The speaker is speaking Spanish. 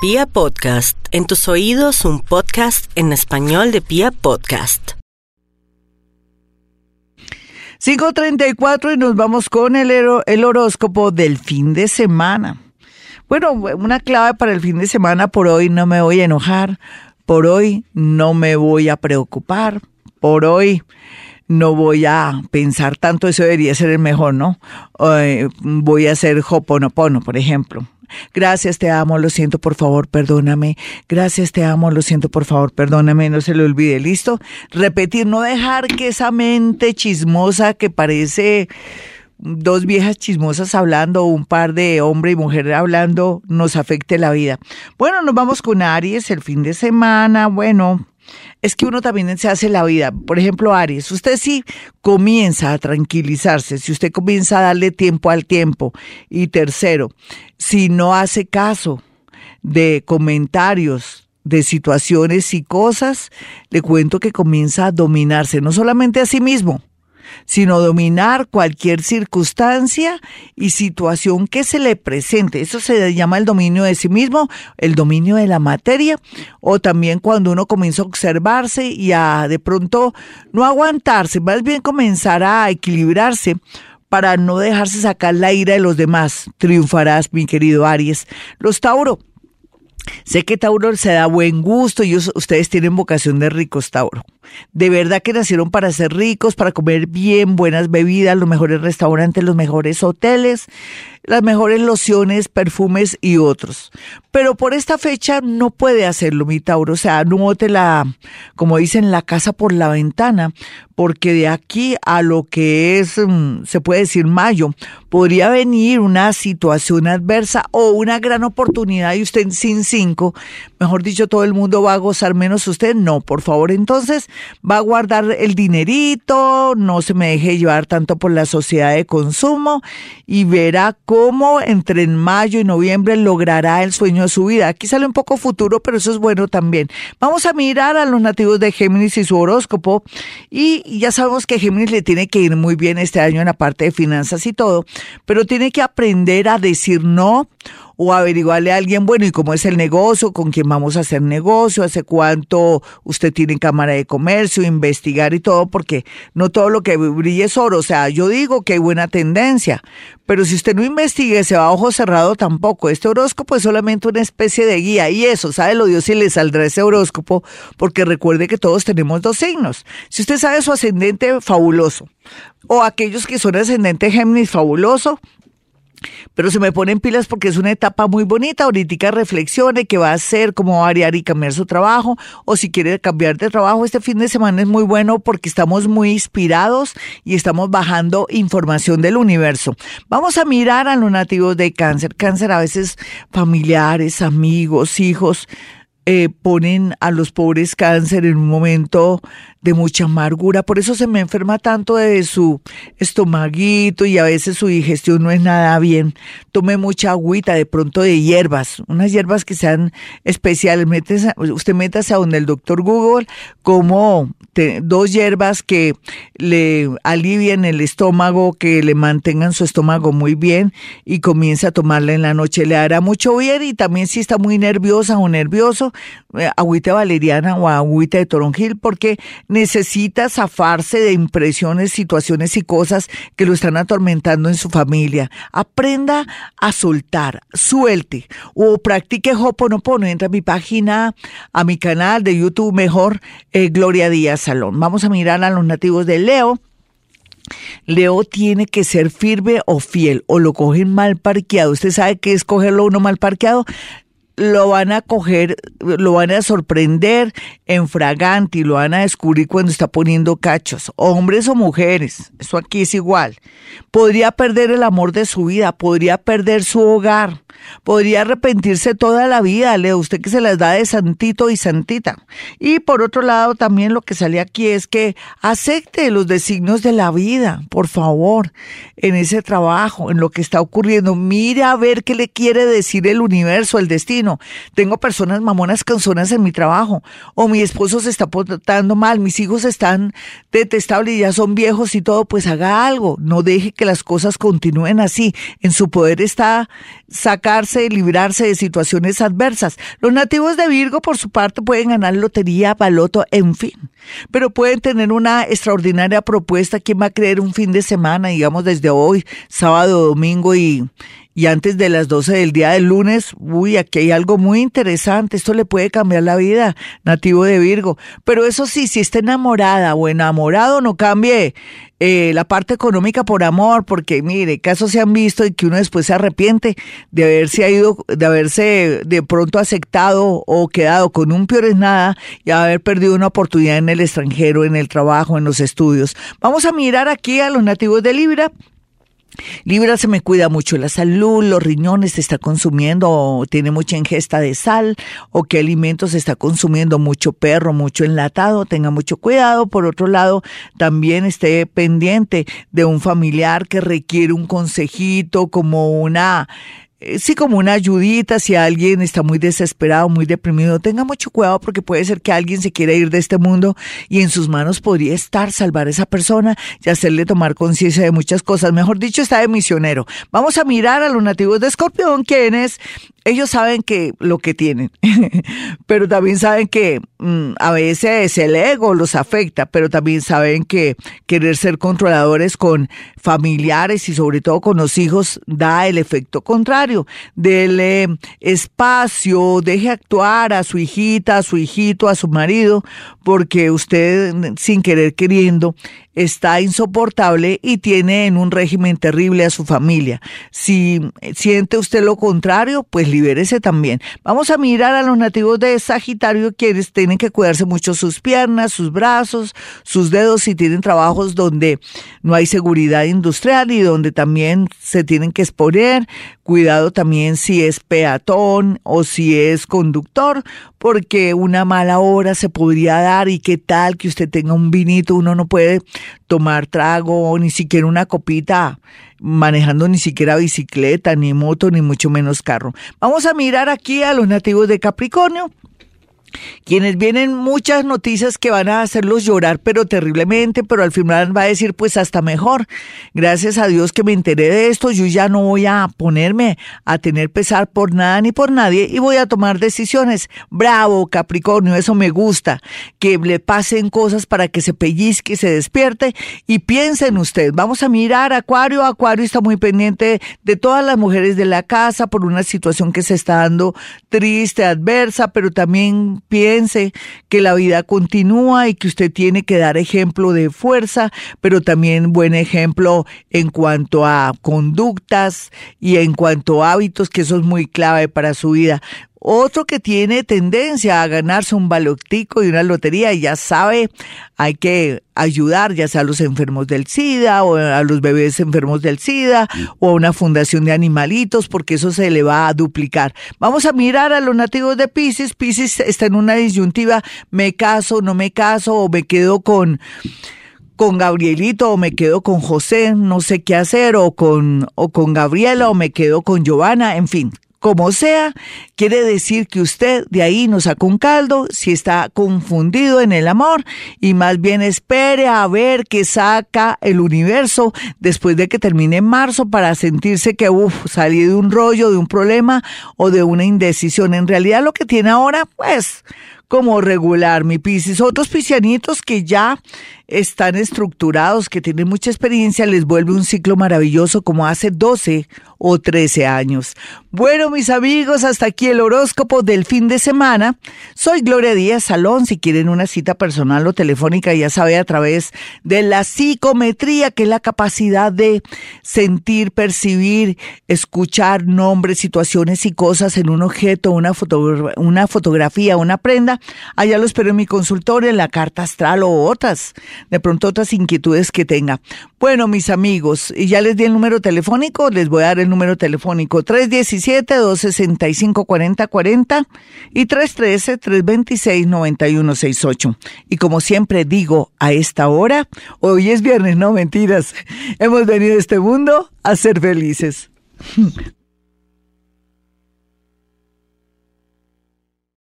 Pia Podcast, en tus oídos un podcast en español de Pia Podcast. 5.34 y nos vamos con el, el horóscopo del fin de semana. Bueno, una clave para el fin de semana, por hoy no me voy a enojar, por hoy no me voy a preocupar, por hoy no voy a pensar tanto, eso debería ser el mejor, ¿no? Voy a hacer hoponopono, por ejemplo. Gracias, te amo, lo siento, por favor, perdóname. Gracias, te amo, lo siento, por favor, perdóname, no se le olvide, ¿listo? Repetir, no dejar que esa mente chismosa que parece dos viejas chismosas hablando, un par de hombre y mujer hablando, nos afecte la vida. Bueno, nos vamos con Aries el fin de semana, bueno, es que uno también se hace la vida. Por ejemplo, Aries, usted sí comienza a tranquilizarse, si usted comienza a darle tiempo al tiempo. Y tercero, si no hace caso de comentarios, de situaciones y cosas, le cuento que comienza a dominarse, no solamente a sí mismo, sino dominar cualquier circunstancia y situación que se le presente. Eso se llama el dominio de sí mismo, el dominio de la materia, o también cuando uno comienza a observarse y a de pronto no aguantarse, más bien comenzar a equilibrarse para no dejarse sacar la ira de los demás. Triunfarás, mi querido Aries. Los Tauro. Sé que Tauro se da buen gusto y ustedes tienen vocación de ricos, Tauro. De verdad que nacieron para ser ricos, para comer bien, buenas bebidas, los mejores restaurantes, los mejores hoteles, las mejores lociones, perfumes y otros. Pero por esta fecha no puede hacerlo, mi Tauro. O sea, no bote la, como dicen, la casa por la ventana, porque de aquí a lo que es, mm, se puede decir mayo, podría venir una situación adversa o una gran oportunidad y usted sin cinco, mejor dicho, todo el mundo va a gozar menos usted. No, por favor, entonces va a guardar el dinerito, no se me deje llevar tanto por la sociedad de consumo y verá cómo entre mayo y noviembre logrará el sueño de su vida. Aquí sale un poco futuro, pero eso es bueno también. Vamos a mirar a los nativos de Géminis y su horóscopo y ya sabemos que Géminis le tiene que ir muy bien este año en la parte de finanzas y todo, pero tiene que aprender a decir no o averiguarle a alguien, bueno, ¿y cómo es el negocio? ¿Con quién vamos a hacer negocio? ¿Hace cuánto usted tiene cámara de comercio? Investigar y todo, porque no todo lo que brille es oro. O sea, yo digo que hay buena tendencia, pero si usted no investigue, se va a ojo cerrado tampoco. Este horóscopo es solamente una especie de guía y eso, sabe lo Dios si le saldrá ese horóscopo, porque recuerde que todos tenemos dos signos. Si usted sabe su ascendente, fabuloso. O aquellos que son ascendente Géminis, fabuloso pero se me ponen pilas porque es una etapa muy bonita. Ahorita reflexione qué va a hacer, cómo variar y cambiar su trabajo. O si quiere cambiar de trabajo, este fin de semana es muy bueno porque estamos muy inspirados y estamos bajando información del universo. Vamos a mirar a los nativos de cáncer. Cáncer a veces familiares, amigos, hijos eh, ponen a los pobres cáncer en un momento de mucha amargura, por eso se me enferma tanto de su estomaguito y a veces su digestión no es nada bien. Tome mucha agüita, de pronto de hierbas, unas hierbas que sean especiales. usted métase a donde el doctor Google como dos hierbas que le alivien el estómago, que le mantengan su estómago muy bien y comience a tomarla en la noche. Le hará mucho bien y también si está muy nerviosa o nervioso, eh, agüita valeriana o agüita de toronjil porque necesita zafarse de impresiones, situaciones y cosas que lo están atormentando en su familia. Aprenda a soltar, suelte o practique Hoponopono. Entra a mi página, a mi canal de YouTube mejor, eh, Gloria Díaz Salón. Vamos a mirar a los nativos de Leo. Leo tiene que ser firme o fiel, o lo cogen mal parqueado. ¿Usted sabe qué es cogerlo uno mal parqueado? lo van a coger, lo van a sorprender en fragante y lo van a descubrir cuando está poniendo cachos, hombres o mujeres, eso aquí es igual. Podría perder el amor de su vida, podría perder su hogar, podría arrepentirse toda la vida, Leo, usted que se las da de santito y santita. Y por otro lado, también lo que sale aquí es que acepte los designios de la vida, por favor, en ese trabajo, en lo que está ocurriendo. Mire a ver qué le quiere decir el universo, el destino. Tengo personas mamonas canzonas en mi trabajo, o mi esposo se está portando mal, mis hijos están detestables y ya son viejos y todo, pues haga algo, no deje que las cosas continúen así. En su poder está sacarse, librarse de situaciones adversas. Los nativos de Virgo, por su parte, pueden ganar lotería, baloto, en fin. Pero pueden tener una extraordinaria propuesta. ¿Quién va a creer un fin de semana, digamos, desde hoy, sábado, domingo y, y antes de las 12 del día del lunes, uy, aquí hay algo muy interesante, esto le puede cambiar la vida, nativo de Virgo. Pero eso sí, si está enamorada o enamorado, no cambie eh, la parte económica por amor, porque mire, casos se han visto y que uno después se arrepiente de haberse ido, de haberse de pronto aceptado o quedado con un peor es nada y haber perdido una oportunidad en el extranjero, en el trabajo, en los estudios. Vamos a mirar aquí a los nativos de Libra. Libra se me cuida mucho la salud, los riñones se está consumiendo, tiene mucha ingesta de sal, o qué alimentos se está consumiendo, mucho perro, mucho enlatado, tenga mucho cuidado. Por otro lado, también esté pendiente de un familiar que requiere un consejito, como una sí como una ayudita si alguien está muy desesperado, muy deprimido, tenga mucho cuidado porque puede ser que alguien se quiera ir de este mundo y en sus manos podría estar salvar a esa persona y hacerle tomar conciencia de muchas cosas. Mejor dicho, está de misionero. Vamos a mirar a los nativos de Escorpión, quienes ellos saben que lo que tienen, pero también saben que mm, a veces el ego los afecta, pero también saben que querer ser controladores con familiares y sobre todo con los hijos da el efecto contrario. Dele espacio, deje actuar a su hijita, a su hijito, a su marido, porque usted sin querer queriendo está insoportable y tiene en un régimen terrible a su familia. Si siente usted lo contrario, pues libérese también. Vamos a mirar a los nativos de Sagitario, quienes tienen que cuidarse mucho sus piernas, sus brazos, sus dedos, si tienen trabajos donde no hay seguridad industrial y donde también se tienen que exponer. Cuidado también si es peatón o si es conductor, porque una mala hora se podría dar y qué tal que usted tenga un vinito, uno no puede tomar trago, ni siquiera una copita, manejando ni siquiera bicicleta, ni moto, ni mucho menos carro. Vamos a mirar aquí a los nativos de Capricornio quienes vienen muchas noticias que van a hacerlos llorar, pero terriblemente, pero al final va a decir, pues hasta mejor. Gracias a Dios que me enteré de esto, yo ya no voy a ponerme a tener pesar por nada ni por nadie y voy a tomar decisiones. Bravo, Capricornio, eso me gusta. Que le pasen cosas para que se pellizque, se despierte y piensen usted. Vamos a mirar Acuario. Acuario está muy pendiente de todas las mujeres de la casa por una situación que se está dando triste, adversa, pero también piense que la vida continúa y que usted tiene que dar ejemplo de fuerza, pero también buen ejemplo en cuanto a conductas y en cuanto a hábitos, que eso es muy clave para su vida. Otro que tiene tendencia a ganarse un balotico y una lotería, y ya sabe, hay que ayudar ya sea a los enfermos del SIDA o a los bebés enfermos del SIDA o a una fundación de animalitos, porque eso se le va a duplicar. Vamos a mirar a los nativos de Pisces. Pisces está en una disyuntiva, me caso, no me caso, o me quedo con con Gabrielito o me quedo con José, no sé qué hacer, o con, o con Gabriela o me quedo con Giovanna, en fin, como sea, quiere decir que usted de ahí no sacó un caldo si está confundido en el amor y más bien espere a ver qué saca el universo después de que termine marzo para sentirse que uff, salí de un rollo, de un problema o de una indecisión. En realidad lo que tiene ahora, pues, como regular, mi Piscis. Otros piscianitos que ya están estructurados, que tienen mucha experiencia, les vuelve un ciclo maravilloso como hace 12 o 13 años. Bueno, mis amigos, hasta aquí el horóscopo del fin de semana. Soy Gloria Díaz Salón. Si quieren una cita personal o telefónica, ya sabe, a través de la psicometría, que es la capacidad de sentir, percibir, escuchar nombres, situaciones y cosas en un objeto, una, una fotografía, una prenda. Allá lo espero en mi consultorio, en la carta astral o otras de pronto otras inquietudes que tenga. Bueno, mis amigos, y ya les di el número telefónico, les voy a dar el número telefónico 317-265-4040 y 313-326-9168. Y como siempre digo, a esta hora, hoy es viernes, no mentiras, hemos venido a este mundo a ser felices.